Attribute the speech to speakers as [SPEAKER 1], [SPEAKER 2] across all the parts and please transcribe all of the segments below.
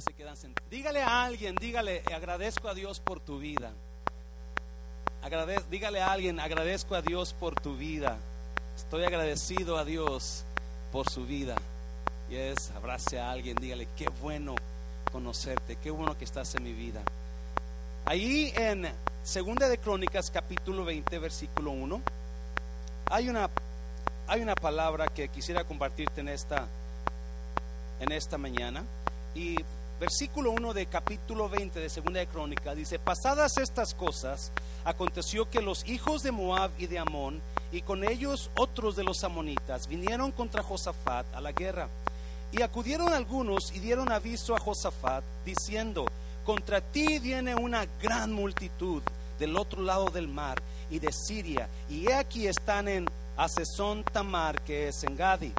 [SPEAKER 1] se quedan sentados. Dígale a alguien, dígale, agradezco a Dios por tu vida. dígale a alguien, agradezco a Dios por tu vida. Estoy agradecido a Dios por su vida. Y es, abrace a alguien, dígale, qué bueno conocerte, qué bueno que estás en mi vida. Ahí en Segunda de Crónicas, capítulo 20, versículo 1, hay una, hay una palabra que quisiera compartirte en esta, en esta mañana. Y versículo 1 de capítulo 20 de Segunda Crónica dice, pasadas estas cosas, aconteció que los hijos de Moab y de Amón, y con ellos otros de los amonitas, vinieron contra Josafat a la guerra. Y acudieron algunos y dieron aviso a Josafat, diciendo, contra ti viene una gran multitud del otro lado del mar y de Siria, y he aquí están en Asesón Tamar, que es en Gadi.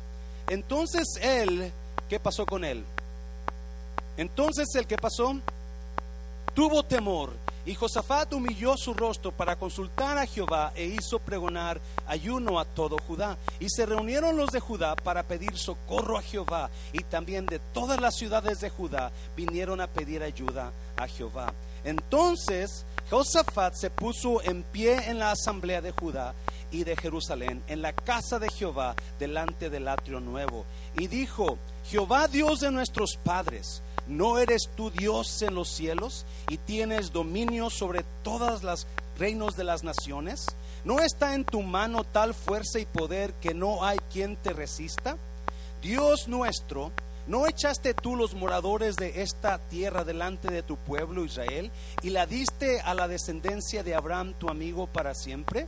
[SPEAKER 1] Entonces él, ¿qué pasó con él? Entonces el que pasó tuvo temor y Josafat humilló su rostro para consultar a Jehová e hizo pregonar ayuno a todo Judá. Y se reunieron los de Judá para pedir socorro a Jehová y también de todas las ciudades de Judá vinieron a pedir ayuda a Jehová. Entonces Josafat se puso en pie en la asamblea de Judá y de Jerusalén, en la casa de Jehová, delante del atrio nuevo, y dijo, Jehová Dios de nuestros padres, ¿No eres tú Dios en los cielos y tienes dominio sobre todas las reinos de las naciones? ¿No está en tu mano tal fuerza y poder que no hay quien te resista? Dios nuestro, ¿no echaste tú los moradores de esta tierra delante de tu pueblo Israel y la diste a la descendencia de Abraham tu amigo para siempre?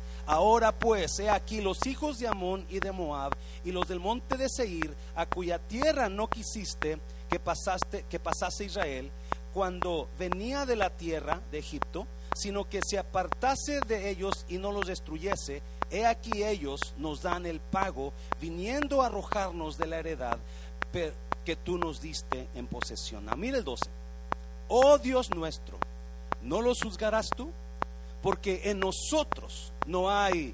[SPEAKER 1] Ahora pues, he aquí los hijos de Amón y de Moab y los del monte de Seir, a cuya tierra no quisiste que pasaste que pasase Israel cuando venía de la tierra de Egipto, sino que se apartase de ellos y no los destruyese. He aquí ellos nos dan el pago, viniendo a arrojarnos de la heredad que tú nos diste en posesión. A mira el 12. Oh Dios nuestro, ¿no los juzgarás tú? Porque en nosotros no hay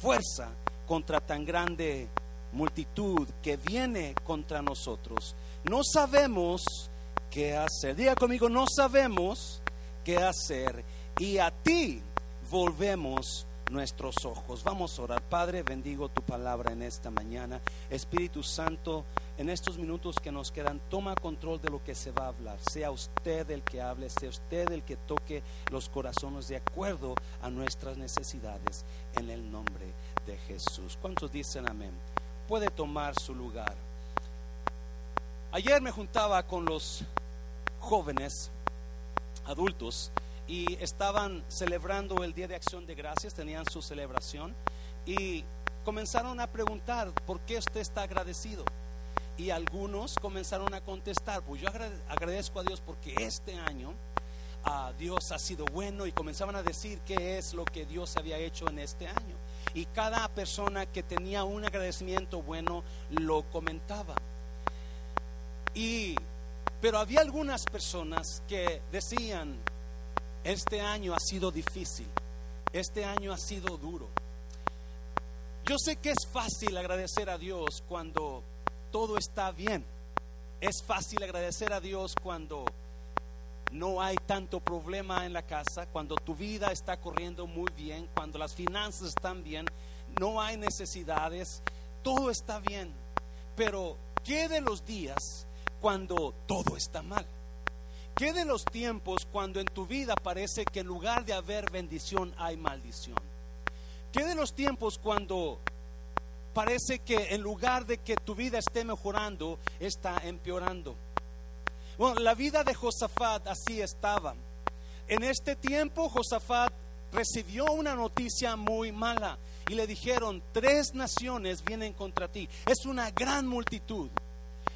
[SPEAKER 1] fuerza contra tan grande multitud que viene contra nosotros. No sabemos qué hacer. Diga conmigo, no sabemos qué hacer. Y a ti volvemos nuestros ojos. Vamos a orar. Padre, bendigo tu palabra en esta mañana. Espíritu Santo, en estos minutos que nos quedan, toma control de lo que se va a hablar. Sea usted el que hable, sea usted el que toque los corazones de acuerdo a nuestras necesidades en el nombre de Jesús. ¿Cuántos dicen amén? Puede tomar su lugar. Ayer me juntaba con los jóvenes adultos y estaban celebrando el Día de Acción de Gracias, tenían su celebración y comenzaron a preguntar, ¿por qué usted está agradecido? Y algunos comenzaron a contestar, pues yo agradezco a Dios porque este año a ah, Dios ha sido bueno y comenzaban a decir qué es lo que Dios había hecho en este año. Y cada persona que tenía un agradecimiento bueno lo comentaba. Y pero había algunas personas que decían, este año ha sido difícil. Este año ha sido duro. Yo sé que es fácil agradecer a Dios cuando todo está bien. Es fácil agradecer a Dios cuando no hay tanto problema en la casa, cuando tu vida está corriendo muy bien, cuando las finanzas están bien, no hay necesidades, todo está bien. Pero, ¿qué de los días cuando todo está mal? ¿Qué de los tiempos cuando en tu vida parece que en lugar de haber bendición hay maldición? ¿Qué de los tiempos cuando parece que en lugar de que tu vida esté mejorando, está empeorando? Bueno, la vida de Josafat así estaba. En este tiempo Josafat recibió una noticia muy mala y le dijeron, tres naciones vienen contra ti. Es una gran multitud.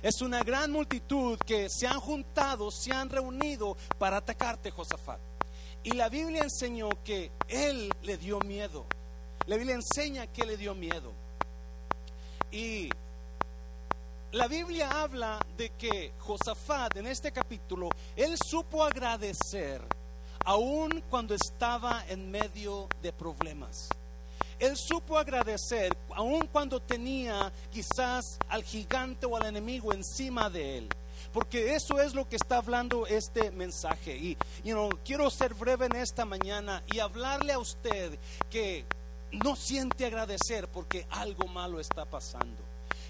[SPEAKER 1] Es una gran multitud que se han juntado, se han reunido para atacarte, Josafat. Y la Biblia enseñó que él le dio miedo. La Biblia enseña que le dio miedo. Y la Biblia habla de que Josafat en este capítulo, él supo agradecer aun cuando estaba en medio de problemas. Él supo agradecer aun cuando tenía quizás al gigante o al enemigo encima de él. Porque eso es lo que está hablando este mensaje. Y quiero ser breve en esta mañana y hablarle a usted que no siente agradecer porque algo malo está pasando.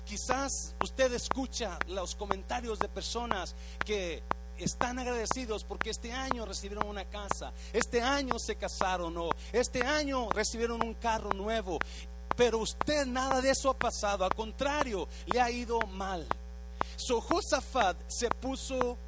[SPEAKER 1] Quizás usted escucha los comentarios de personas que están agradecidos porque este año recibieron una casa, este año se casaron o este año recibieron un carro nuevo. Pero usted nada de eso ha pasado, al contrario, le ha ido mal. So Josafat se puso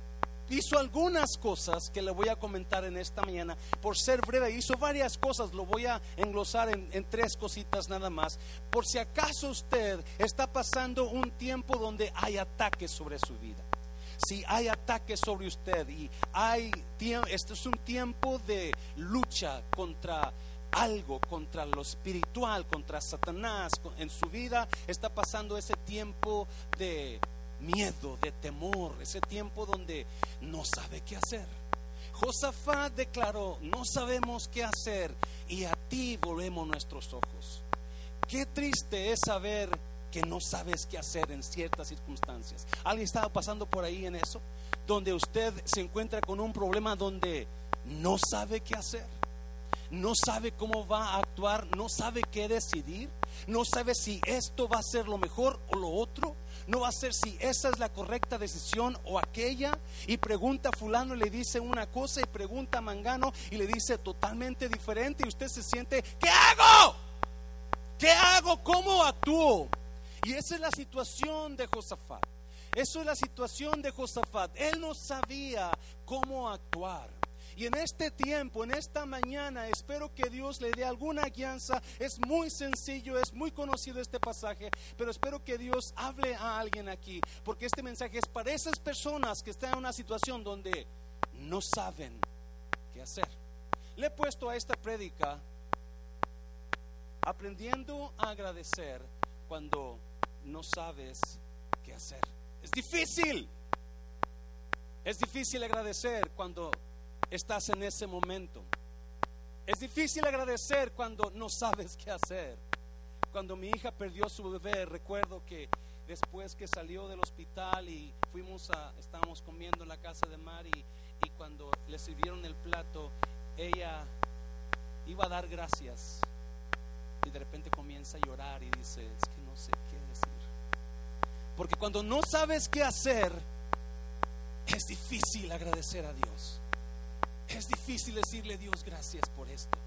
[SPEAKER 1] hizo algunas cosas que le voy a comentar en esta mañana. Por ser breve, hizo varias cosas, lo voy a englosar en, en, tres cositas nada más. Por si acaso usted está pasando un tiempo donde hay ataques sobre su vida si hay ataques sobre usted y hay este es un tiempo de lucha contra algo, contra lo espiritual, contra Satanás en su vida, está pasando ese tiempo de miedo, de temor, ese tiempo donde no sabe qué hacer. Josafat declaró, no sabemos qué hacer y a ti volvemos nuestros ojos. Qué triste es saber que no sabes qué hacer en ciertas circunstancias. ¿Alguien estaba pasando por ahí en eso? Donde usted se encuentra con un problema donde no sabe qué hacer, no sabe cómo va a actuar, no sabe qué decidir, no sabe si esto va a ser lo mejor o lo otro, no va a ser si esa es la correcta decisión o aquella, y pregunta a fulano y le dice una cosa y pregunta a mangano y le dice totalmente diferente y usted se siente, ¿qué hago? ¿Qué hago? ¿Cómo actúo? Y esa es la situación de Josafat. Eso es la situación de Josafat. Él no sabía cómo actuar. Y en este tiempo, en esta mañana, espero que Dios le dé alguna guianza. Es muy sencillo, es muy conocido este pasaje, pero espero que Dios hable a alguien aquí, porque este mensaje es para esas personas que están en una situación donde no saben qué hacer. Le he puesto a esta prédica aprendiendo a agradecer cuando no sabes qué hacer. Es difícil. Es difícil agradecer cuando estás en ese momento. Es difícil agradecer cuando no sabes qué hacer. Cuando mi hija perdió su bebé, recuerdo que después que salió del hospital y fuimos a, estábamos comiendo en la casa de Mari y cuando le sirvieron el plato, ella iba a dar gracias y de repente comienza a llorar y dice, es que no sé qué decir. Porque cuando no sabes qué hacer, es difícil agradecer a Dios. Es difícil decirle Dios gracias por esto.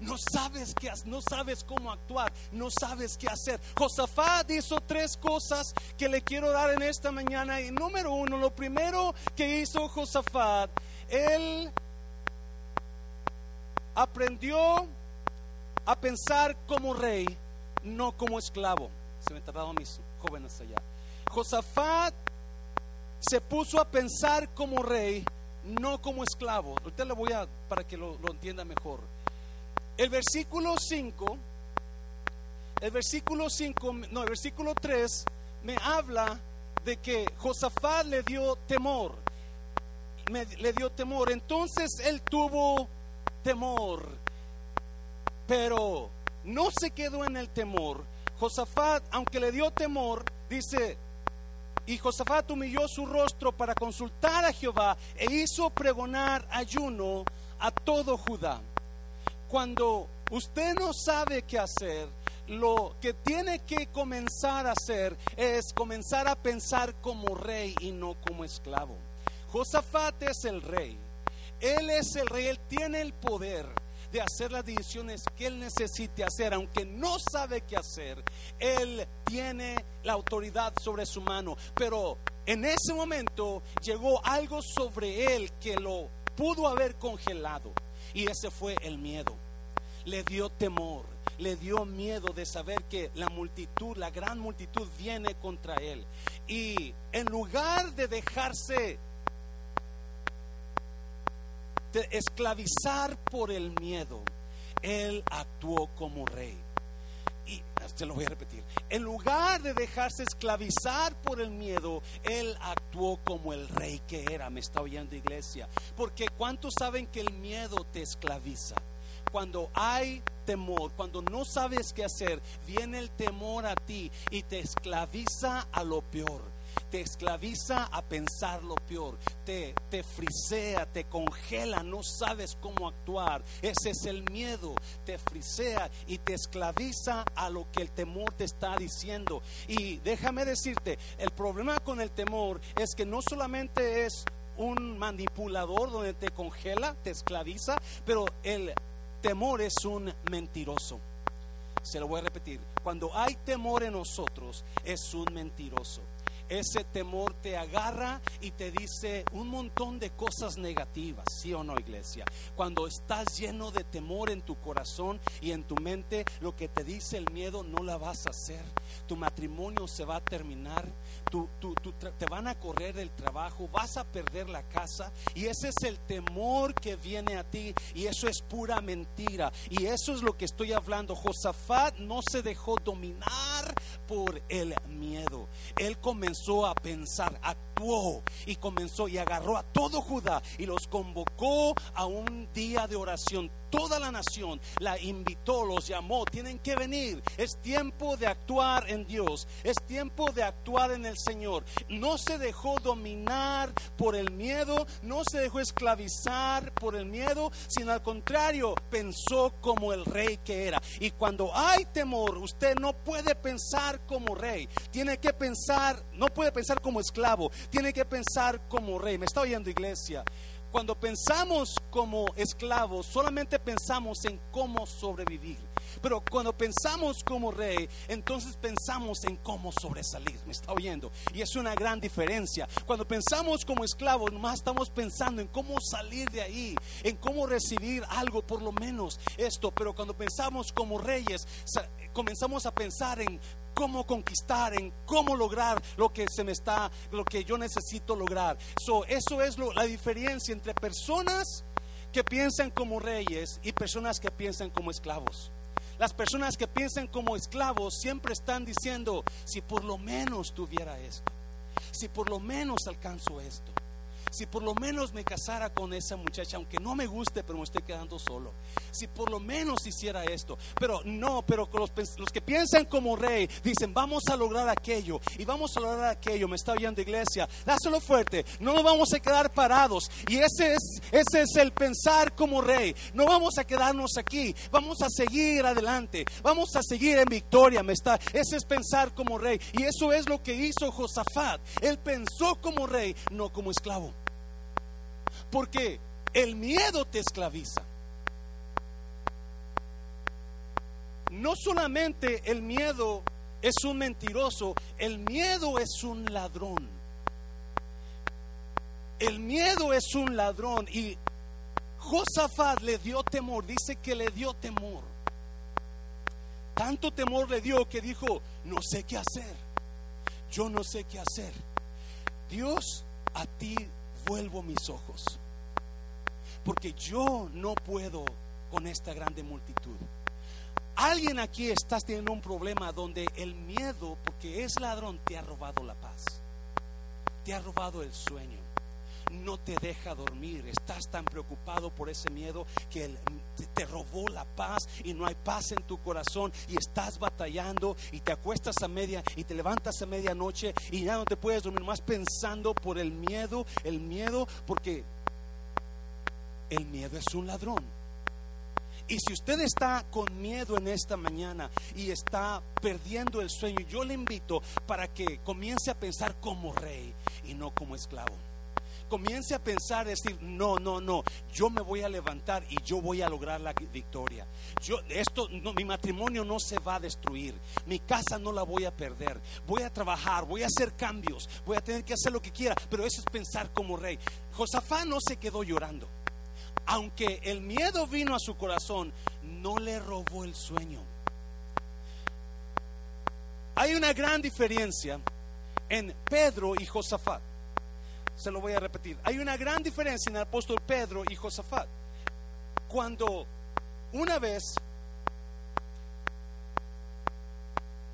[SPEAKER 1] No sabes qué no sabes cómo actuar, no sabes qué hacer. Josafat hizo tres cosas que le quiero dar en esta mañana. Y número uno, lo primero que hizo Josafat, él aprendió a pensar como rey, no como esclavo. Se me tardaron mis jóvenes allá. Josafat se puso a pensar como rey, no como esclavo. Ahorita le voy a, para que lo, entienda mejor. El versículo 5, el versículo 5, no, el versículo 3 me habla de que Josafat le dio temor. Le dio temor. Entonces él tuvo temor pero no se quedó en el temor. Josafat, aunque le dio temor, dice, y Josafat humilló su rostro para consultar a Jehová e hizo pregonar ayuno a todo Judá. Cuando usted no sabe qué hacer, lo que tiene que comenzar a hacer es comenzar a pensar como rey y no como esclavo. Josafat es el rey. Él es el rey, él tiene el poder de hacer las decisiones que él necesite hacer, aunque no sabe qué hacer, él tiene la autoridad sobre su mano. Pero en ese momento llegó algo sobre él que lo pudo haber congelado y ese fue el miedo. Le dio temor, le dio miedo de saber que la multitud, la gran multitud viene contra él. Y en lugar de dejarse esclavizar por el miedo, él actuó como rey. Y se lo voy a repetir. En lugar de dejarse esclavizar por el miedo, él actuó como el rey que era. Me está oyendo iglesia. Porque ¿cuántos saben que el miedo te esclaviza? Cuando hay temor, cuando no sabes qué hacer, viene el temor a ti y te esclaviza a lo peor te esclaviza a pensar lo peor, te, te frisea, te congela, no sabes cómo actuar. Ese es el miedo, te frisea y te esclaviza a lo que el temor te está diciendo. Y déjame decirte, el problema con el temor es que no solamente es un manipulador donde te congela, te esclaviza, pero el temor es un mentiroso. Se lo voy a repetir. Cuando hay temor en nosotros, es un mentiroso ese temor te agarra y te dice un montón de cosas negativas, ¿sí o no, iglesia? Cuando estás lleno de temor en tu corazón y en tu mente, lo que te dice el miedo no la vas a hacer. Tu matrimonio se va a terminar, te van a correr del trabajo, vas a perder la casa y ese es el temor que viene a ti y eso es pura mentira. Y eso es lo que estoy hablando. Josafat no se dejó dominar por el miedo. Él comenzó a pensar, actuó y comenzó y agarró a todo Judá y los convocó a un día de oración toda la nación la invitó, los llamó, tienen que venir. Es tiempo de actuar en Dios, es tiempo de actuar en el Señor. No se dejó dominar por el miedo, no se dejó esclavizar por el miedo, sino al contrario, pensó como el rey que era. Y cuando hay temor, usted no puede pensar como rey, tiene que pensar, no puede pensar como esclavo, tiene que pensar como rey. ¿Me está oyendo iglesia? Cuando pensamos como esclavos, solamente pensamos en cómo sobrevivir. Pero cuando pensamos como rey, entonces pensamos en cómo sobresalir. ¿Me está oyendo? Y es una gran diferencia. Cuando pensamos como esclavos, nomás estamos pensando en cómo salir de ahí, en cómo recibir algo, por lo menos esto. Pero cuando pensamos como reyes, comenzamos a pensar en cómo conquistar, en cómo lograr lo que se me está, lo que yo necesito lograr. So, eso es la diferencia entre personas que piensan como reyes y personas que piensan como esclavos. Las personas que piensan como esclavos siempre están diciendo, si por lo menos tuviera esto, si por lo menos alcanzo esto si por lo menos me casara con esa muchacha, aunque no me guste, pero me estoy quedando solo. Si por lo menos hiciera esto. Pero no, pero los, los que piensan como rey dicen, vamos a lograr aquello y vamos a lograr aquello. Me está oyendo iglesia. Dáselo fuerte. No vamos a quedar parados. Y ese es, ese es el pensar como rey. No vamos a quedarnos aquí. Vamos a seguir adelante. Vamos a seguir en victoria. Me está, ese es pensar como rey. Y eso es lo que hizo Josafat. Él pensó como rey, no como esclavo. Porque el miedo te esclaviza. No solamente el miedo es un mentiroso, el miedo es un ladrón. El miedo es un ladrón y Josafat le dio temor, dice que le dio temor. Tanto temor le dio que dijo, no sé qué hacer, yo no sé qué hacer. Dios, a ti vuelvo mis ojos. Porque yo no puedo con esta grande multitud. Alguien aquí estás teniendo un problema donde el miedo, porque es ladrón, te ha robado la paz. Te ha robado el sueño. No te deja dormir. Estás tan preocupado por ese miedo que te robó la paz y no hay paz en tu corazón y estás batallando y te acuestas a media y te levantas a medianoche y ya no te puedes dormir más pensando por el miedo, el miedo, porque el miedo es un ladrón. Y si usted está con miedo en esta mañana y está perdiendo el sueño, yo le invito para que comience a pensar como rey y no como esclavo. Comience a pensar, decir, no, no, no, yo me voy a levantar y yo voy a lograr la victoria. Yo, esto, mi matrimonio no se va a destruir, mi casa no la voy a perder. Voy a trabajar, voy a hacer cambios, voy a tener que hacer lo que quiera, pero eso es pensar como rey. Josafá no se quedó llorando aunque el miedo vino a su corazón, no le robó el sueño. Hay una gran diferencia en Pedro y Josafat. Se lo voy a repetir. Hay una gran diferencia en el apóstol Pedro y Josafat. Cuando una vez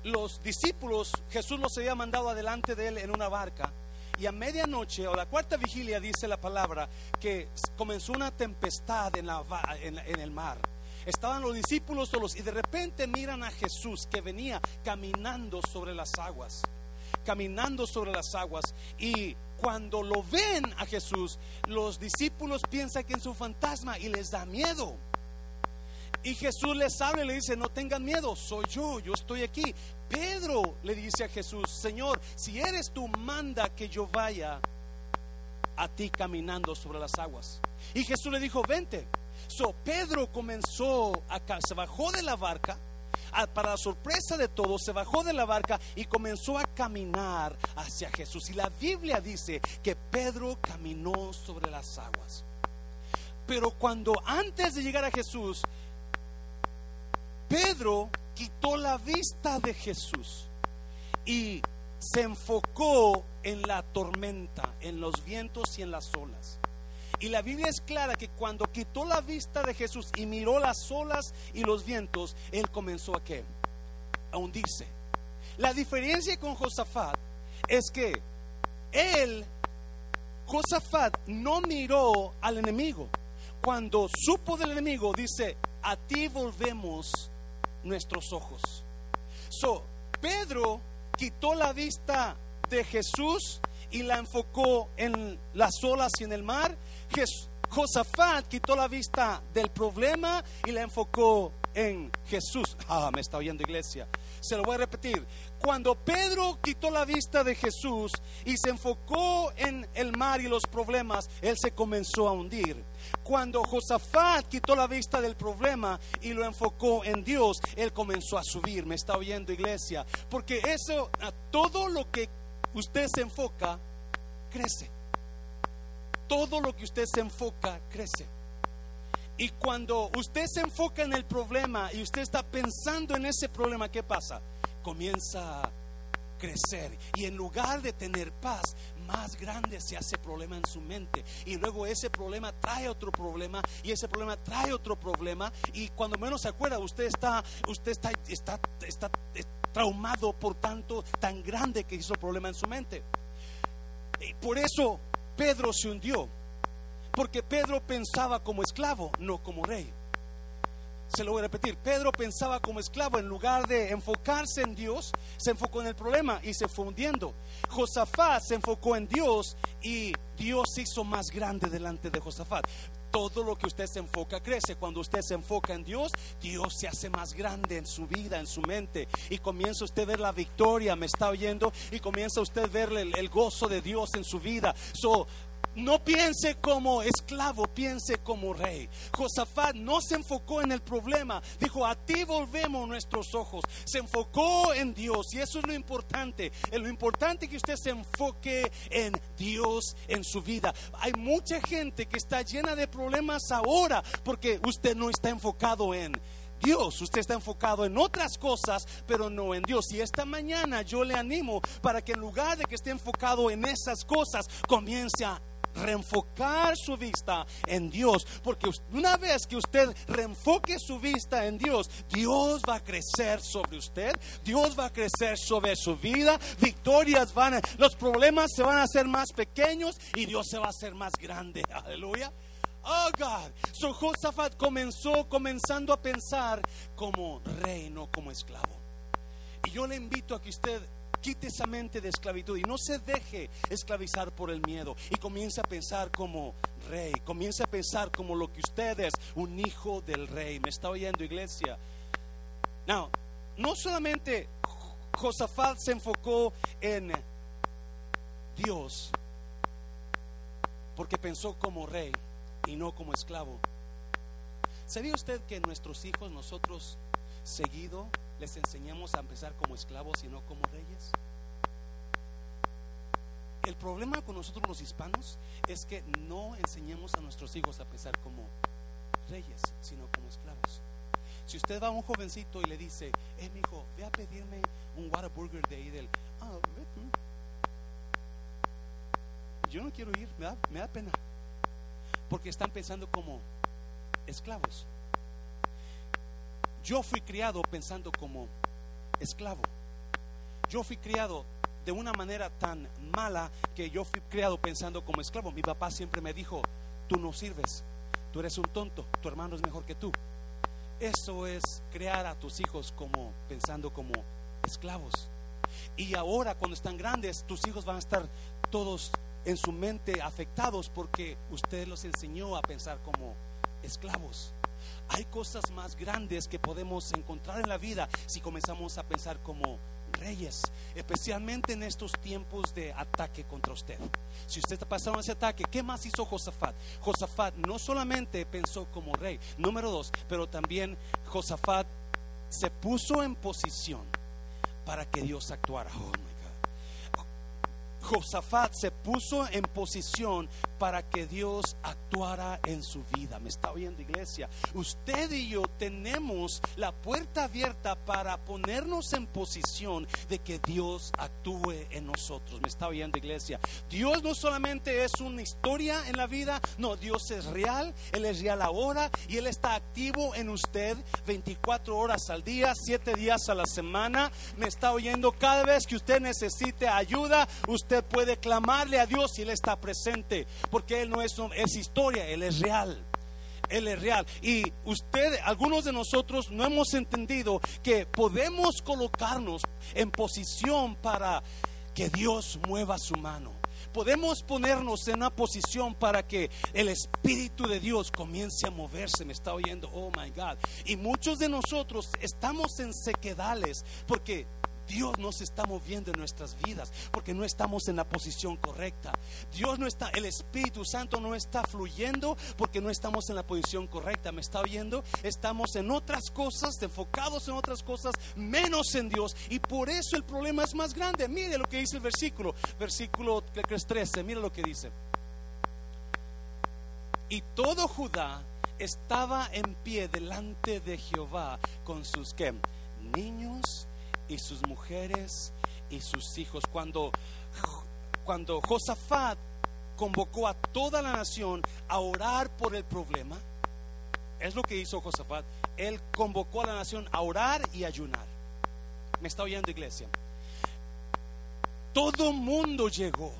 [SPEAKER 1] los discípulos, Jesús los había mandado adelante de él en una barca. Y a medianoche o la cuarta vigilia dice la palabra que comenzó una tempestad en, en el mar. Estaban los discípulos solos y de repente miran a Jesús que venía caminando sobre las aguas, caminando sobre las aguas. Y cuando lo ven a Jesús, los discípulos piensan que es un fantasma y les da miedo. Y Jesús les habla y le dice, no tengan miedo, soy yo, yo estoy aquí. Pedro le dice a Jesús, Señor, si eres tú, manda que yo vaya a ti caminando sobre las aguas. Y Jesús le dijo, vente. So Pedro comenzó a, se bajó de la barca, para la sorpresa de todos, se bajó de la barca y comenzó a caminar hacia Jesús. Y la Biblia dice que Pedro caminó sobre las aguas. Pero cuando antes de llegar a Jesús, Pedro quitó la vista de Jesús y se enfocó en la tormenta, en los vientos y en las olas. Y la Biblia es clara que cuando quitó la vista de Jesús y miró las olas y los vientos, él comenzó a qué? A hundirse. La diferencia con Josafat es que él, Josafat, no miró al enemigo. Cuando supo del enemigo, dice, a ti volvemos nuestros ojos. So, Pedro quitó la vista de Jesús y la enfocó en las olas y en el mar. Josafat quitó la vista del problema y la enfocó en Jesús. Ah, me está oyendo iglesia. Se lo voy a repetir. Cuando Pedro quitó la vista de Jesús y se enfocó en el mar y los problemas, él se comenzó a hundir. Cuando Josafat quitó la vista del problema y lo enfocó en Dios, él comenzó a subir. Me está oyendo iglesia. Porque eso, todo lo que usted se enfoca, crece. Todo lo que usted se enfoca, crece. Y cuando usted se enfoca en el problema y usted está pensando en ese problema, ¿qué pasa? Comienza a crecer. Y en lugar de tener paz, más grande se hace problema en su mente. Y luego ese problema trae otro problema y ese problema trae otro problema. Y cuando menos se acuerda, usted está, usted está, está, está, traumado por tanto tan grande que hizo problema en su mente. Y por eso Pedro se hundió porque Pedro pensaba como esclavo, no como rey. Se lo voy a repetir, Pedro pensaba como esclavo en lugar de enfocarse en Dios, se enfocó en el problema y se fue hundiendo. Josafat se enfocó en Dios y Dios se hizo más grande delante de Josafat. Todo lo que usted se enfoca crece. Cuando usted se enfoca en Dios, Dios se hace más grande en su vida, en su mente. Y comienza usted a ver la victoria, me está oyendo, y comienza usted a ver el, el gozo de Dios en su vida. So, no piense como esclavo, piense como rey. Josafat no se enfocó en el problema, dijo, a ti volvemos nuestros ojos. Se enfocó en Dios y eso es lo importante. Es lo importante que usted se enfoque en Dios en su vida. Hay mucha gente que está llena de problemas ahora porque usted no está enfocado en Dios, usted está enfocado en otras cosas, pero no en Dios. Y esta mañana yo le animo para que en lugar de que esté enfocado en esas cosas, comience a reenfocar su vista en Dios, porque una vez que usted reenfoque su vista en Dios, Dios va a crecer sobre usted, Dios va a crecer sobre su vida, victorias van a, los problemas se van a hacer más pequeños y Dios se va a hacer más grande. Aleluya. Oh God. So Josafat comenzó comenzando a pensar como rey, no como esclavo. Y yo le invito a que usted Quite esa mente de esclavitud y no se deje esclavizar por el miedo y comience a pensar como rey, comience a pensar como lo que usted es, un hijo del rey. ¿Me está oyendo, iglesia? No, no solamente Josafat se enfocó en Dios, porque pensó como rey y no como esclavo. ¿Sabía usted que nuestros hijos, nosotros seguido, les enseñamos a empezar como esclavos y no como reyes? El problema con nosotros los hispanos es que no enseñamos a nuestros hijos a pensar como reyes, sino como esclavos. Si usted va a un jovencito y le dice, eh, mi hijo, ve a pedirme un Whataburger de ahí del, ah, yo no quiero ir, me da, me da pena. Porque están pensando como esclavos. Yo fui criado pensando como esclavo. Yo fui criado de una manera tan mala que yo fui criado pensando como esclavo. Mi papá siempre me dijo, tú no sirves, tú eres un tonto, tu hermano es mejor que tú. Eso es crear a tus hijos como pensando como esclavos. Y ahora cuando están grandes, tus hijos van a estar todos en su mente afectados porque usted los enseñó a pensar como esclavos. Hay cosas más grandes que podemos encontrar en la vida si comenzamos a pensar como reyes, especialmente en estos tiempos de ataque contra usted. Si usted está pasando ese ataque, ¿qué más hizo Josafat? Josafat no solamente pensó como rey, número dos, pero también Josafat se puso en posición para que Dios actuara. Oh Josafat se puso en posición para que Dios actuara en su vida. ¿Me está oyendo iglesia? Usted y yo tenemos la puerta abierta para ponernos en posición de que Dios actúe en nosotros. ¿Me está oyendo iglesia? Dios no solamente es una historia en la vida, no, Dios es real, Él es real ahora y Él está activo en usted 24 horas al día, 7 días a la semana. ¿Me está oyendo? Cada vez que usted necesite ayuda, usted puede clamarle a Dios y Él está presente porque Él no es, es historia, Él es real. Él es real. Y usted, algunos de nosotros no hemos entendido que podemos colocarnos en posición para que Dios mueva su mano. Podemos ponernos en una posición para que el Espíritu de Dios comience a moverse. Me está oyendo, oh my God. Y muchos de nosotros estamos en sequedales porque Dios no se está moviendo en nuestras vidas porque no estamos en la posición correcta. Dios no está, el Espíritu Santo no está fluyendo porque no estamos en la posición correcta. ¿Me está oyendo? Estamos en otras cosas, enfocados en otras cosas, menos en Dios. Y por eso el problema es más grande. Mire lo que dice el versículo, versículo 13, mire lo que dice. Y todo Judá estaba en pie delante de Jehová con sus ¿qué? niños y sus mujeres y sus hijos. Cuando, cuando Josafat convocó a toda la nación a orar por el problema, es lo que hizo Josafat. Él convocó a la nación a orar y ayunar. ¿Me está oyendo iglesia? Todo mundo llegó.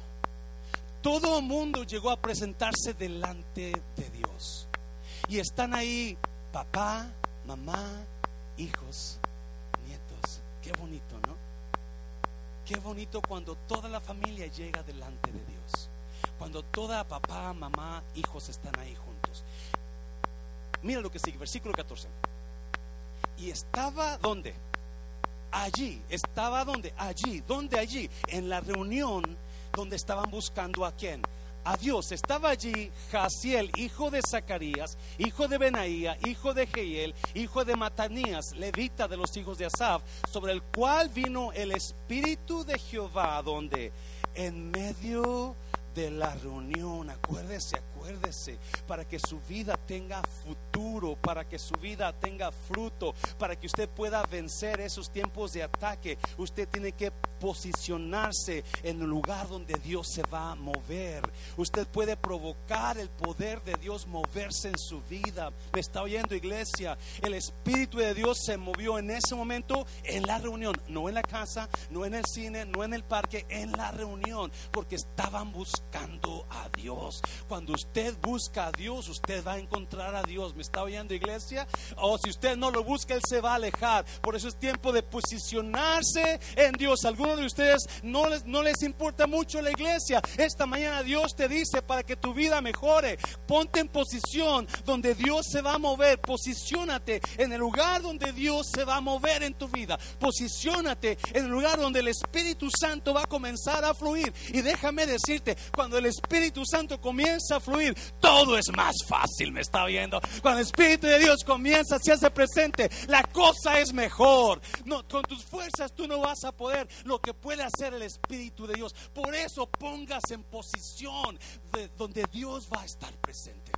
[SPEAKER 1] Todo mundo llegó a presentarse delante de Dios. Y están ahí papá, mamá, hijos. Qué bonito, ¿no? Qué bonito cuando toda la familia llega delante de Dios. Cuando toda papá, mamá, hijos están ahí juntos. Mira lo que sigue, versículo 14. Y estaba donde? Allí, estaba donde? Allí, ¿dónde allí? En la reunión donde estaban buscando a quién? A Dios. Estaba allí Jaciel, hijo de Zacarías, hijo de Benaía, hijo de Jehiel, hijo de Matanías, levita de los hijos de Asaf, sobre el cual vino el Espíritu de Jehová, donde en medio de la reunión, acuérdese, acuérdese, para que su vida tenga futuro, para que su vida tenga fruto, para que usted pueda vencer esos tiempos de ataque, usted tiene que posicionarse en el lugar donde Dios se va a mover. Usted puede provocar el poder de Dios moverse en su vida. Me está oyendo iglesia, el Espíritu de Dios se movió en ese momento en la reunión, no en la casa, no en el cine, no en el parque, en la reunión, porque estaban buscando a Dios. Cuando usted busca a Dios, usted va a encontrar a Dios. ¿Me está oyendo, iglesia? O si usted no lo busca, Él se va a alejar. Por eso es tiempo de posicionarse en Dios. Algunos de ustedes no les, no les importa mucho la iglesia. Esta mañana Dios te dice para que tu vida mejore. Ponte en posición donde Dios se va a mover. Posiciónate en el lugar donde Dios se va a mover en tu vida. Posiciónate en el lugar donde el Espíritu Santo va a comenzar a fluir. Y déjame decirte, cuando el Espíritu Santo comienza a fluir, todo es más fácil, me está viendo. Cuando el Espíritu de Dios comienza, se hace presente, la cosa es mejor. Con tus fuerzas tú no vas a poder que puede hacer el Espíritu de Dios. Por eso pongas en posición de donde Dios va a estar presente.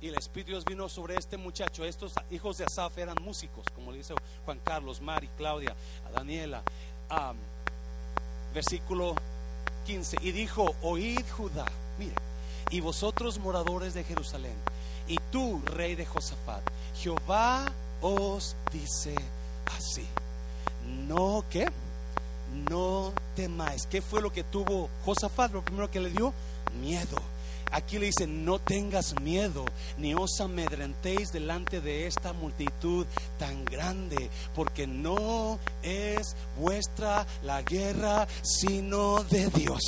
[SPEAKER 1] Y el Espíritu de Dios vino sobre este muchacho. Estos hijos de Asaf eran músicos, como le dice Juan Carlos, Mari, Claudia, a Daniela. versículo 15. Y dijo, oíd Judá, mire, y vosotros moradores de Jerusalén, y tú, rey de Josafat, Jehová os dice así. No, ¿qué? No temáis. ¿Qué fue lo que tuvo Josafat? Lo primero que le dio, miedo. Aquí le dice, no tengas miedo, ni os amedrentéis delante de esta multitud tan grande, porque no es vuestra la guerra, sino de Dios.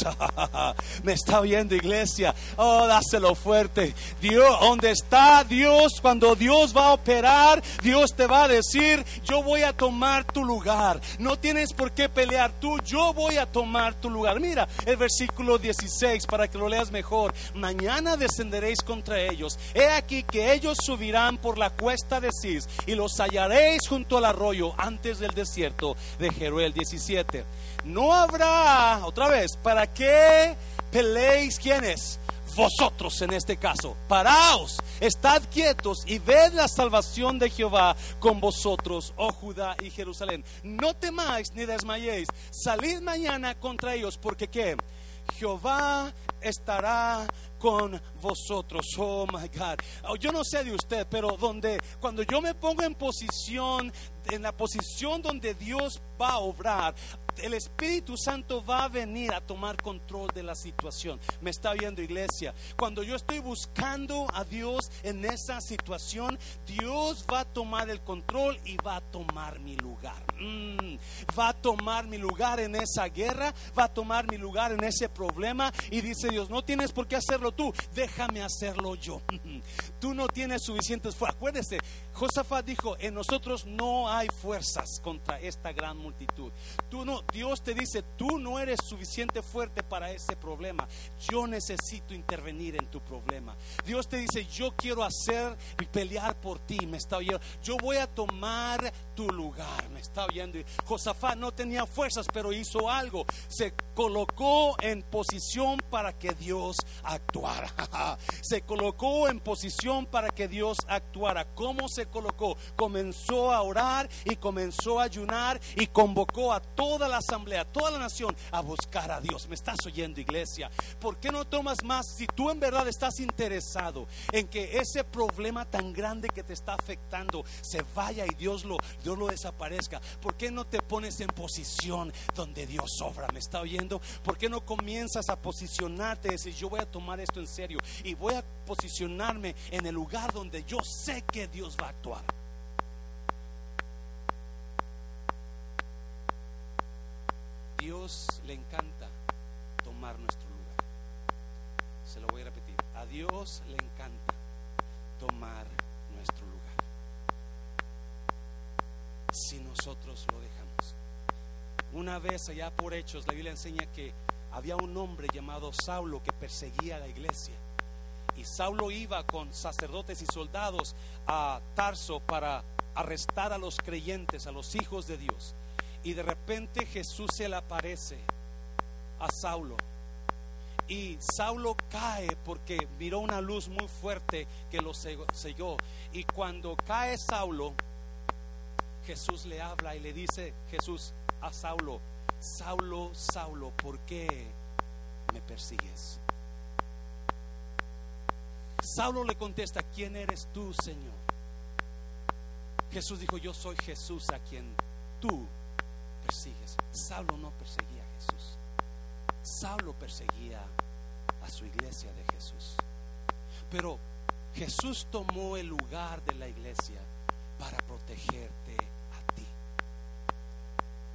[SPEAKER 1] Me está oyendo iglesia. Oh, dáselo fuerte. Dios, donde está Dios, cuando Dios va a operar, Dios te va a decir, yo voy a tomar tu lugar. No tienes por qué pelear tú, yo voy a tomar tu lugar. Mira el versículo 16 para que lo leas mejor mañana descenderéis contra ellos. He aquí que ellos subirán por la cuesta de Cis y los hallaréis junto al arroyo antes del desierto de Jeruel 17. No habrá, otra vez, ¿para qué peleéis quiénes? Vosotros en este caso, paraos, estad quietos y ved la salvación de Jehová con vosotros, oh Judá y Jerusalén. No temáis ni desmayéis, salid mañana contra ellos, porque qué? Jehová estará con vosotros. Oh my God. Oh, yo no sé de usted, pero donde cuando yo me pongo en posición, en la posición donde Dios va a obrar, el Espíritu Santo va a venir a tomar control de la situación. Me está viendo iglesia. Cuando yo estoy buscando a Dios en esa situación, Dios va a tomar el control y va a tomar mi lugar. Mm, va a tomar mi lugar en esa guerra, va a tomar mi lugar en ese problema. Y dice Dios, no tienes por qué hacerlo tú, déjame hacerlo yo. Tú no tienes suficientes fuerzas. Acuérdese, Josafat dijo, en nosotros no hay fuerzas contra esta gran multitud. Tú no, Dios te dice, tú no eres suficiente fuerte para ese problema. Yo necesito intervenir en tu problema. Dios te dice, yo quiero hacer pelear por ti. Me está oyendo. Yo voy a tomar tu lugar. Me está oyendo. Josafat no tenía fuerzas, pero hizo algo. Se colocó en posición para que Dios actuara. se colocó en posición para que Dios actuara. ¿Cómo se colocó? Comenzó a orar y comenzó a ayunar y convocó a toda la asamblea, toda la nación a buscar a Dios. ¿Me estás oyendo, iglesia? ¿Por qué no tomas más si tú en verdad estás interesado en que ese problema tan grande que te está afectando se vaya y Dios lo, Dios lo desaparezca? ¿Por qué no te pones en posición donde Dios obra? ¿Me está oyendo? ¿Por qué no comienzas a posicionarte decir, yo voy a tomar esto en serio y voy a posicionarme en el lugar donde yo sé que Dios va a actuar? Dios le encanta tomar nuestro lugar. Se lo voy a repetir. A Dios le encanta tomar nuestro lugar. Si nosotros lo dejamos. Una vez allá por hechos, la Biblia enseña que había un hombre llamado Saulo que perseguía a la iglesia. Y Saulo iba con sacerdotes y soldados a Tarso para arrestar a los creyentes, a los hijos de Dios. Y de repente Jesús se le aparece a Saulo. Y Saulo cae porque miró una luz muy fuerte que lo selló. Y cuando cae Saulo, Jesús le habla y le dice Jesús a Saulo, Saulo, Saulo, ¿por qué me persigues? Saulo le contesta, ¿quién eres tú, Señor? Jesús dijo, yo soy Jesús a quien tú persigues. Saulo no perseguía a Jesús. Saulo perseguía a su iglesia de Jesús. Pero Jesús tomó el lugar de la iglesia para protegerte.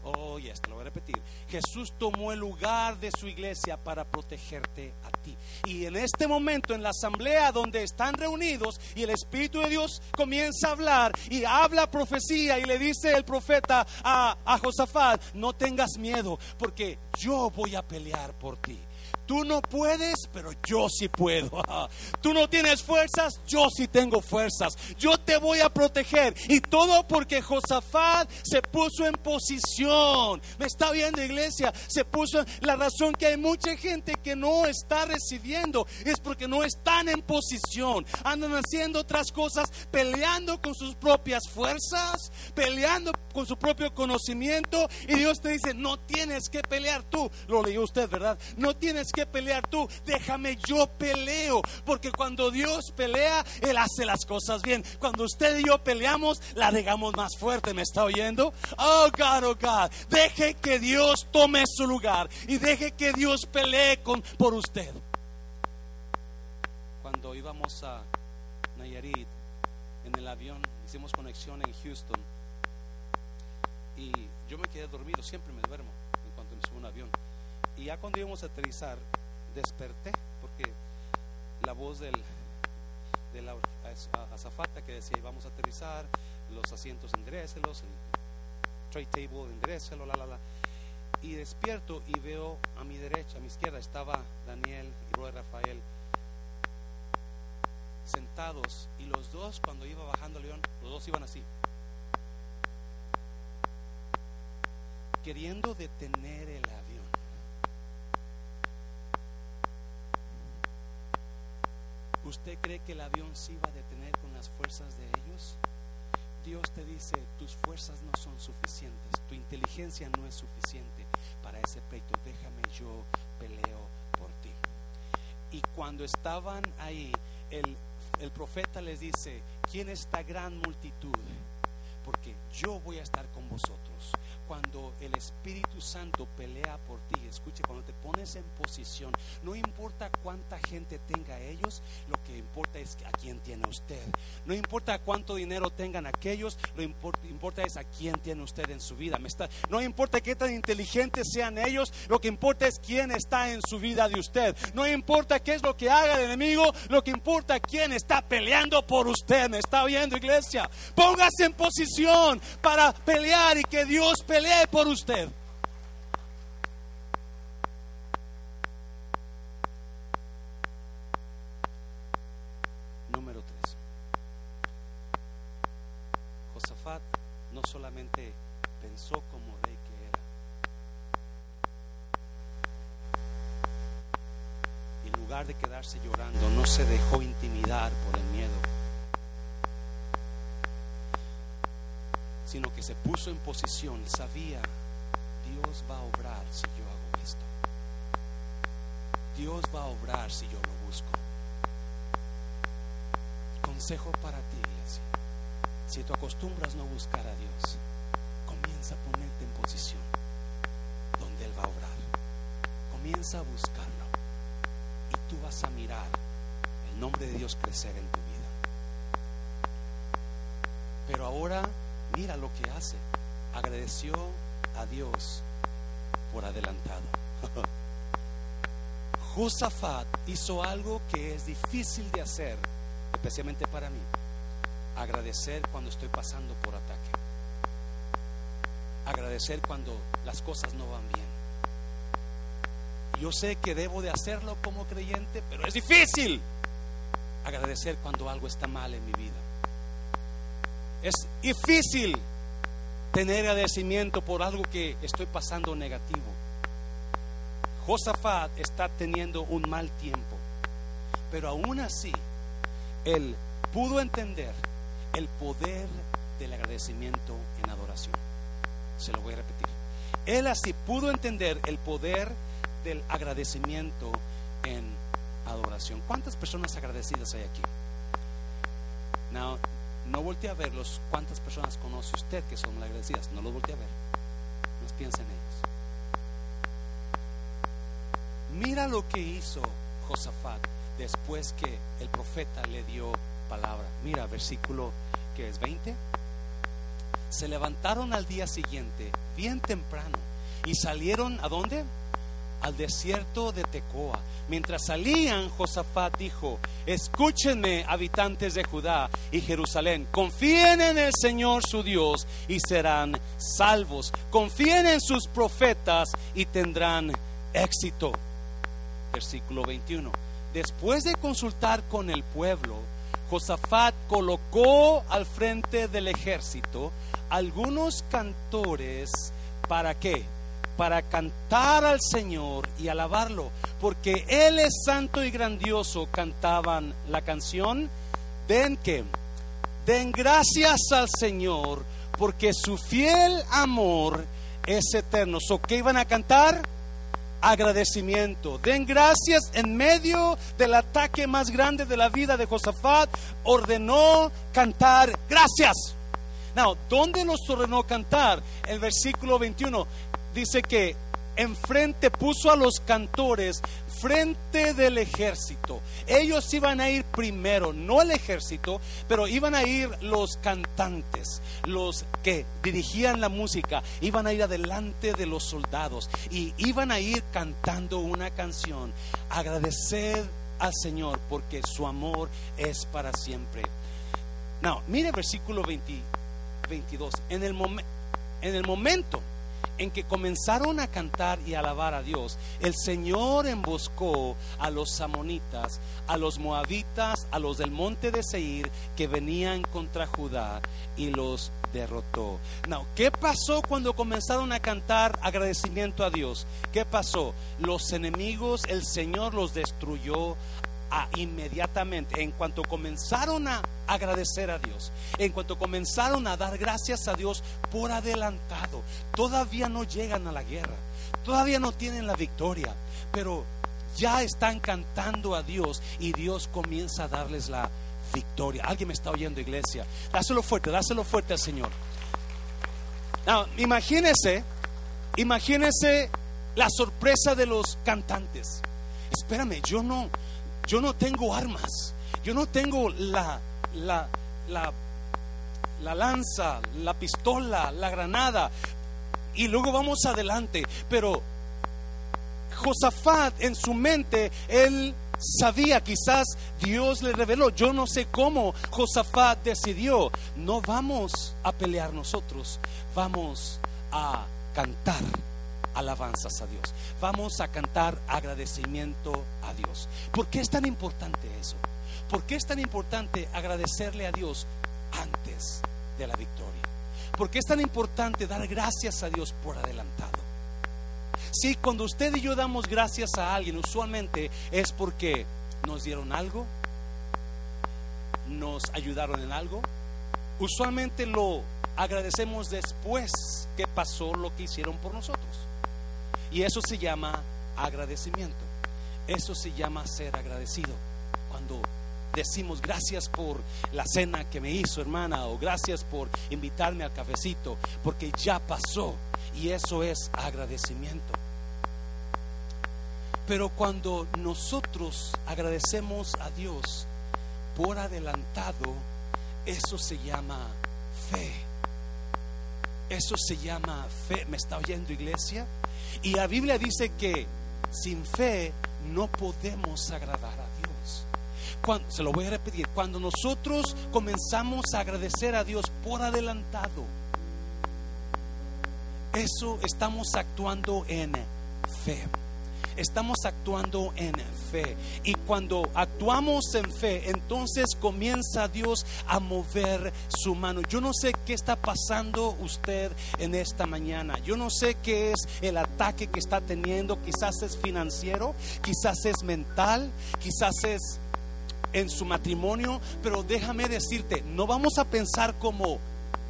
[SPEAKER 1] Oh, y esto lo voy a repetir. Jesús tomó el lugar de su iglesia para protegerte a ti. Y en este momento, en la asamblea donde están reunidos y el Espíritu de Dios comienza a hablar y habla profecía y le dice el profeta a, a Josafat, no tengas miedo porque yo voy a pelear por ti Tú no puedes, pero yo sí puedo. Tú no tienes fuerzas, yo sí tengo fuerzas. Yo te voy a proteger. Y todo porque Josafat se puso en posición. Me está viendo, iglesia. Se puso en la razón que hay mucha gente que no está recibiendo es porque no están en posición. Andan haciendo otras cosas, peleando con sus propias fuerzas, peleando con su propio conocimiento. Y Dios te dice: No tienes que pelear tú. Lo leyó usted, ¿verdad? No tienes que pelear tú, déjame yo peleo, porque cuando Dios pelea, Él hace las cosas bien. Cuando usted y yo peleamos, la regamos más fuerte, ¿me está oyendo? Oh God, oh God, deje que Dios tome su lugar y deje que Dios pelee con, por usted. Cuando íbamos a Nayarit, en el avión, hicimos conexión en Houston y yo me quedé dormido, siempre me duermo en cuanto me subo un avión. Y ya cuando íbamos a aterrizar, desperté porque la voz del, de la azafata que decía, vamos a aterrizar, los asientos engréselos, el tray table engréselo, la, la, la. Y despierto y veo a mi derecha, a mi izquierda, estaba Daniel y Roy Rafael sentados y los dos cuando iba bajando León, los dos iban así. Queriendo detener el avión. ¿Usted cree que el avión se iba a detener con las fuerzas de ellos? Dios te dice, tus fuerzas no son suficientes, tu inteligencia no es suficiente para ese pleito, déjame yo peleo por ti. Y cuando estaban ahí, el, el profeta les dice, ¿quién esta gran multitud? Porque yo voy a estar con vosotros cuando el Espíritu Santo pelea por ti, escuche, cuando te pones en posición, no importa cuánta gente tenga ellos, lo que importa es a quién tiene usted. No importa cuánto dinero tengan aquellos, lo importa, importa es a quién tiene usted en su vida. Me está, no importa qué tan inteligentes sean ellos, lo que importa es quién está en su vida de usted. No importa qué es lo que haga el enemigo, lo que importa quién está peleando por usted. ¿Me está viendo, iglesia? Póngase en posición para pelear y que Dios pelee por usted. Número 3. Josafat no solamente pensó como rey que era, en lugar de quedarse llorando, no se dejó intimidar por el miedo. Sino que se puso en posición, sabía, Dios va a obrar si yo hago esto. Dios va a obrar si yo lo busco. Consejo para ti, iglesia. Si tú acostumbras no buscar a Dios, comienza a ponerte en posición donde Él va a obrar. Comienza a buscarlo y tú vas a mirar el nombre de Dios crecer en tu vida. Pero ahora mira lo que hace. Agradeció a Dios por adelantado. Josafat hizo algo que es difícil de hacer, especialmente para mí. Agradecer cuando estoy pasando por ataque. Agradecer cuando las cosas no van bien. Yo sé que debo de hacerlo como creyente, pero es difícil. Agradecer cuando algo está mal en mi vida. Es difícil tener agradecimiento por algo que estoy pasando negativo. Josafat está teniendo un mal tiempo, pero aún así, él pudo entender el poder del agradecimiento en adoración. Se lo voy a repetir. Él así pudo entender el poder del agradecimiento en adoración. ¿Cuántas personas agradecidas hay aquí? Now, no voltee a verlos. ¿Cuántas personas conoce usted que son agradecidas? No los voltee a ver. No piensa en ellos. Mira lo que hizo Josafat después que el profeta le dio palabra. Mira, versículo que es 20. Se levantaron al día siguiente, bien temprano, y salieron a dónde? Al desierto de Tecoa Mientras salían, Josafat dijo, escúchenme habitantes de Judá y Jerusalén, confíen en el Señor su Dios y serán salvos, confíen en sus profetas y tendrán éxito. versículo 21. Después de consultar con el pueblo, Josafat colocó al frente del ejército algunos cantores para qué? Para cantar al Señor y alabarlo, porque Él es santo y grandioso, cantaban la canción. Den que, den gracias al Señor, porque su fiel amor es eterno. ¿So qué iban a cantar? agradecimiento. Den gracias en medio del ataque más grande de la vida de Josafat. Ordenó cantar gracias. Now, ¿dónde nos ordenó cantar? El versículo 21 dice que enfrente puso a los cantores frente del ejército. Ellos iban a ir primero, no el ejército, pero iban a ir los cantantes, los que dirigían la música, iban a ir adelante de los soldados y iban a ir cantando una canción. Agradecer al Señor porque su amor es para siempre. No, mire versículo 22. En el, en el momento en que comenzaron a cantar y alabar a Dios, el Señor emboscó a los amonitas, a los moabitas, a los del monte de Seir que venían contra Judá y los derrotó. No, ¿qué pasó cuando comenzaron a cantar agradecimiento a Dios? ¿Qué pasó? Los enemigos, el Señor los destruyó inmediatamente, en cuanto comenzaron a agradecer a Dios, en cuanto comenzaron a dar gracias a Dios por adelantado, todavía no llegan a la guerra, todavía no tienen la victoria, pero ya están cantando a Dios y Dios comienza a darles la victoria. Alguien me está oyendo, iglesia. Dáselo fuerte, dáselo fuerte al Señor. Now, imagínese, imagínese la sorpresa de los cantantes. Espérame, yo no, yo no tengo armas, yo no tengo la, la, la, la lanza, la pistola, la granada, y luego vamos adelante. Pero Josafat en su mente, él sabía, quizás Dios le reveló, yo no sé cómo Josafat decidió, no vamos a pelear nosotros, vamos a cantar alabanzas a Dios. Vamos a cantar agradecimiento a Dios. ¿Por qué es tan importante eso? ¿Por qué es tan importante agradecerle a Dios antes de la victoria? ¿Por qué es tan importante dar gracias a Dios por adelantado? Sí, cuando usted y yo damos gracias a alguien, usualmente es porque nos dieron algo, nos ayudaron en algo. Usualmente lo agradecemos después que pasó lo que hicieron por nosotros. Y eso se llama agradecimiento. Eso se llama ser agradecido. Cuando decimos gracias por la cena que me hizo hermana o gracias por invitarme al cafecito, porque ya pasó. Y eso es agradecimiento. Pero cuando nosotros agradecemos a Dios por adelantado, eso se llama fe. Eso se llama fe. ¿Me está oyendo iglesia? Y la Biblia dice que sin fe no podemos agradar a Dios. Cuando, se lo voy a repetir, cuando nosotros comenzamos a agradecer a Dios por adelantado, eso estamos actuando en fe estamos actuando en fe. Y cuando actuamos en fe, entonces comienza Dios a mover su mano. Yo no sé qué está pasando usted en esta mañana. Yo no sé qué es el ataque que está teniendo. Quizás es financiero, quizás es mental, quizás es en su matrimonio. Pero déjame decirte, no vamos a pensar como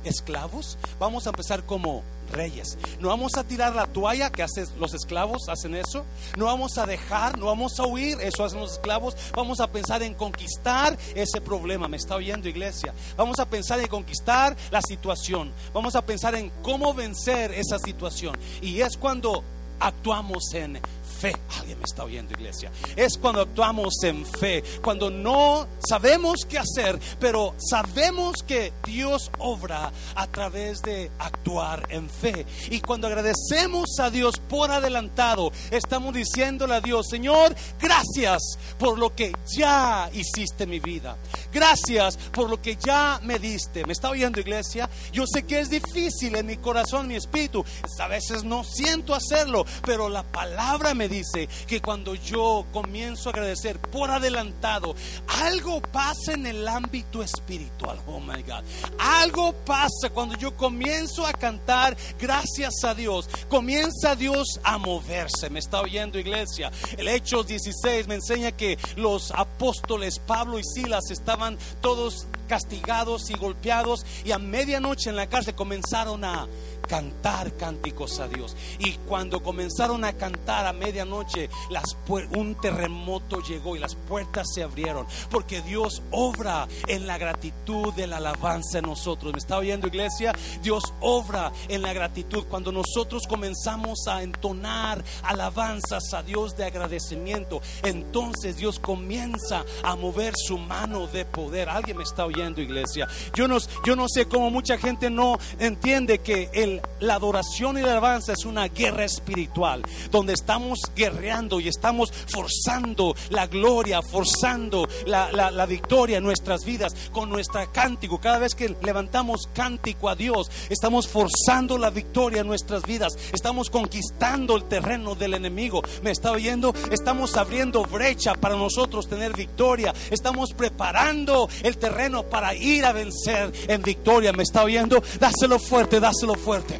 [SPEAKER 1] esclavos, vamos a empezar como reyes. No vamos a tirar la toalla que hacen los esclavos, hacen eso. No vamos a dejar, no vamos a huir, eso hacen los esclavos. Vamos a pensar en conquistar ese problema. ¿Me está oyendo iglesia? Vamos a pensar en conquistar la situación. Vamos a pensar en cómo vencer esa situación. Y es cuando actuamos en fe. Alguien me está oyendo, iglesia. Es cuando actuamos en fe, cuando no sabemos qué hacer, pero sabemos que Dios obra a través de actuar en fe. Y cuando agradecemos a Dios por adelantado, estamos diciéndole a Dios, Señor, gracias por lo que ya hiciste en mi vida. Gracias por lo que ya me diste. ¿Me está oyendo, iglesia? Yo sé que es difícil en mi corazón, en mi espíritu. A veces no siento hacerlo, pero la palabra me dice que cuando yo comienzo a agradecer por adelantado, algo pasa en el ámbito espiritual. Oh my God. Algo pasa cuando yo comienzo a cantar gracias a Dios. Comienza Dios a moverse. Me está oyendo iglesia. El Hechos 16 me enseña que los apóstoles Pablo y Silas estaban todos castigados y golpeados y a medianoche en la cárcel comenzaron a cantar cánticos a Dios. Y cuando comenzaron a cantar a medianoche, las un terremoto llegó y las puertas se abrieron. Porque Dios obra en la gratitud de la alabanza en nosotros. ¿Me está oyendo iglesia? Dios obra en la gratitud. Cuando nosotros comenzamos a entonar alabanzas a Dios de agradecimiento, entonces Dios comienza a mover su mano de poder. ¿Alguien me está oyendo iglesia? Yo no, yo no sé cómo mucha gente no entiende que el la adoración y la alabanza es una guerra espiritual, donde estamos guerreando y estamos forzando la gloria, forzando la, la victoria en nuestras vidas con nuestra cántico. Cada vez que levantamos cántico a Dios, estamos forzando la victoria en nuestras vidas, estamos conquistando el terreno del enemigo. ¿Me está oyendo? Estamos abriendo brecha para nosotros tener victoria, estamos preparando el terreno para ir a vencer en victoria. ¿Me está oyendo? Dáselo fuerte, dáselo fuerte.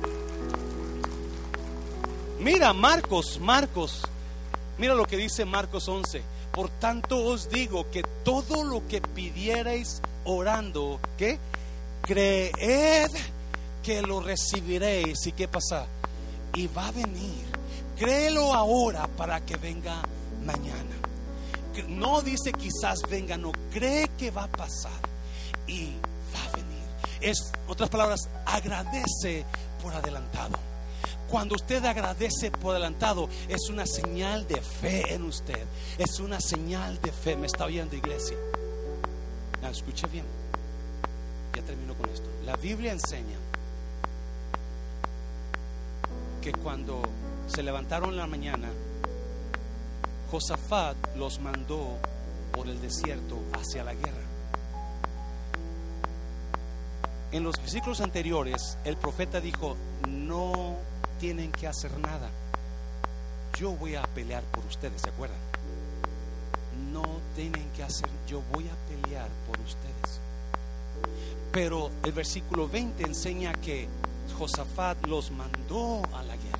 [SPEAKER 1] Mira, Marcos, Marcos, mira lo que dice Marcos 11. Por tanto os digo que todo lo que pidierais orando, ¿qué? Creed que lo recibiréis. ¿Y qué pasa? Y va a venir. Créelo ahora para que venga mañana. No dice quizás venga, no, cree que va a pasar y va a venir. Es, otras palabras, agradece por adelantado. Cuando usted agradece por adelantado, es una señal de fe en usted. Es una señal de fe. ¿Me está oyendo, iglesia? No, escuche bien. Ya termino con esto. La Biblia enseña que cuando se levantaron en la mañana, Josafat los mandó por el desierto hacia la guerra. En los versículos anteriores, el profeta dijo, no tienen que hacer nada. Yo voy a pelear por ustedes, ¿se acuerdan? No tienen que hacer, yo voy a pelear por ustedes. Pero el versículo 20 enseña que Josafat los mandó a la guerra.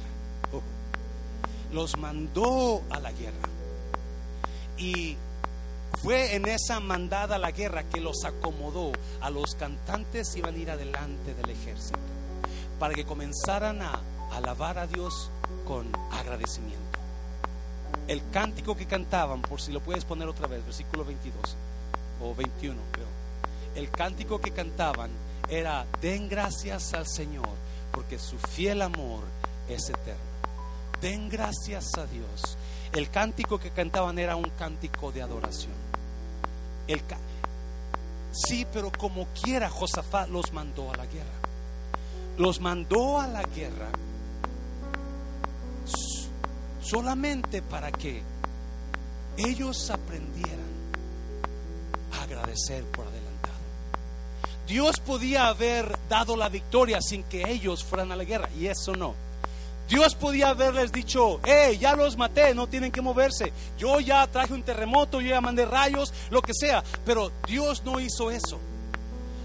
[SPEAKER 1] Los mandó a la guerra. Y fue en esa mandada a la guerra que los acomodó a los cantantes iban a ir adelante del ejército para que comenzaran a alabar a Dios con agradecimiento. El cántico que cantaban, por si lo puedes poner otra vez, versículo 22 o 21 creo. El cántico que cantaban era, den gracias al Señor, porque su fiel amor es eterno. Den gracias a Dios. El cántico que cantaban era un cántico de adoración. El sí, pero como quiera Josafat los mandó a la guerra. Los mandó a la guerra solamente para que ellos aprendieran a agradecer por adelantado. Dios podía haber dado la victoria sin que ellos fueran a la guerra y eso no. Dios podía haberles dicho, hey, ya los maté, no tienen que moverse. Yo ya traje un terremoto, yo ya mandé rayos, lo que sea. Pero Dios no hizo eso.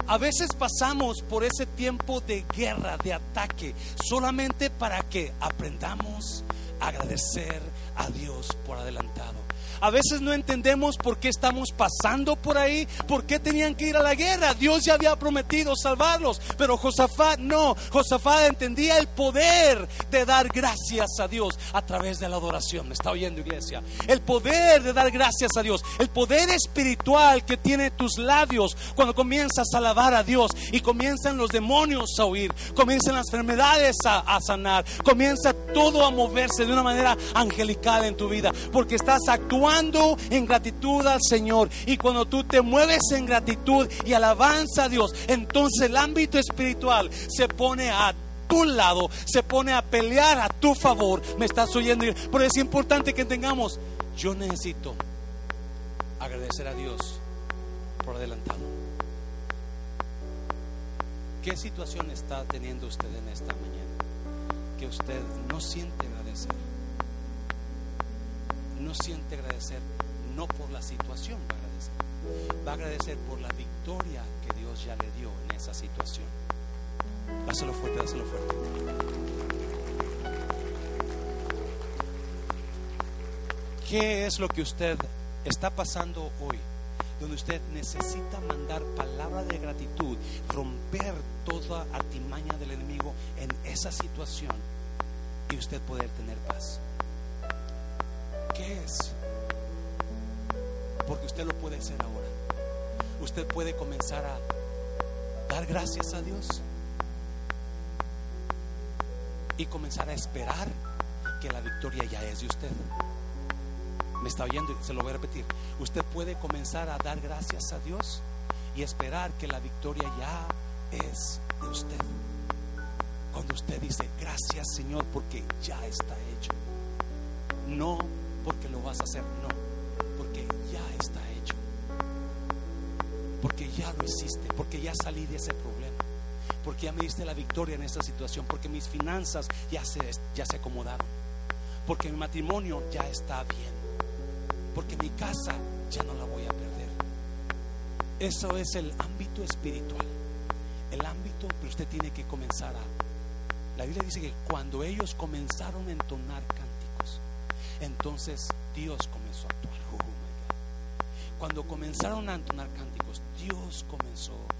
[SPEAKER 1] A veces pasamos por ese tiempo de guerra, de ataque, solamente para que aprendamos a agradecer a Dios por adelantado. A veces no entendemos por qué estamos pasando por ahí, por qué tenían que ir a la guerra. Dios ya había prometido salvarlos, pero Josafat no. Josafat entendía el poder de dar gracias a Dios a través de la adoración. ¿Me está oyendo, iglesia? El poder de dar gracias a Dios, el poder espiritual que tiene tus labios cuando comienzas a alabar a Dios y comienzan los demonios a huir, comienzan las enfermedades a, a sanar, comienza todo a moverse de una manera angelical en tu vida, porque estás actuando en gratitud al Señor. Y cuando tú te mueves en gratitud y alabanza a Dios, entonces el ámbito espiritual se pone a tu lado, se pone a pelear a tu favor. Me estás oyendo. Pero es importante que tengamos, yo necesito agradecer a Dios por adelantado. ¿Qué situación está teniendo usted en esta mañana? Que usted no siente agradecer. no siente agradecer, no por la situación va a agradecer, va a agradecer por la victoria que Dios ya le dio en esa situación. Dáselo fuerte, dáselo fuerte. ¿Qué es lo que usted está pasando hoy? Donde usted necesita mandar palabra de gratitud, romper toda artimaña del enemigo en esa situación y usted poder tener paz. ¿Qué es? Porque usted lo puede hacer ahora. Usted puede comenzar a dar gracias a Dios y comenzar a esperar que la victoria ya es de usted. Me está oyendo y se lo voy a repetir. Usted puede comenzar a dar gracias a Dios y esperar que la victoria ya es de usted. Cuando usted dice, gracias Señor porque ya está hecho. No porque lo vas a hacer, no, porque ya está hecho. Porque ya lo hiciste, porque ya salí de ese problema porque ya me diste la victoria en esta situación, porque mis finanzas ya se, ya se acomodaron, porque mi matrimonio ya está bien, porque mi casa ya no la voy a perder. Eso es el ámbito espiritual, el ámbito, pero usted tiene que comenzar a... La Biblia dice que cuando ellos comenzaron a entonar cánticos, entonces Dios comenzó a actuar. Oh, cuando comenzaron a entonar cánticos, Dios comenzó a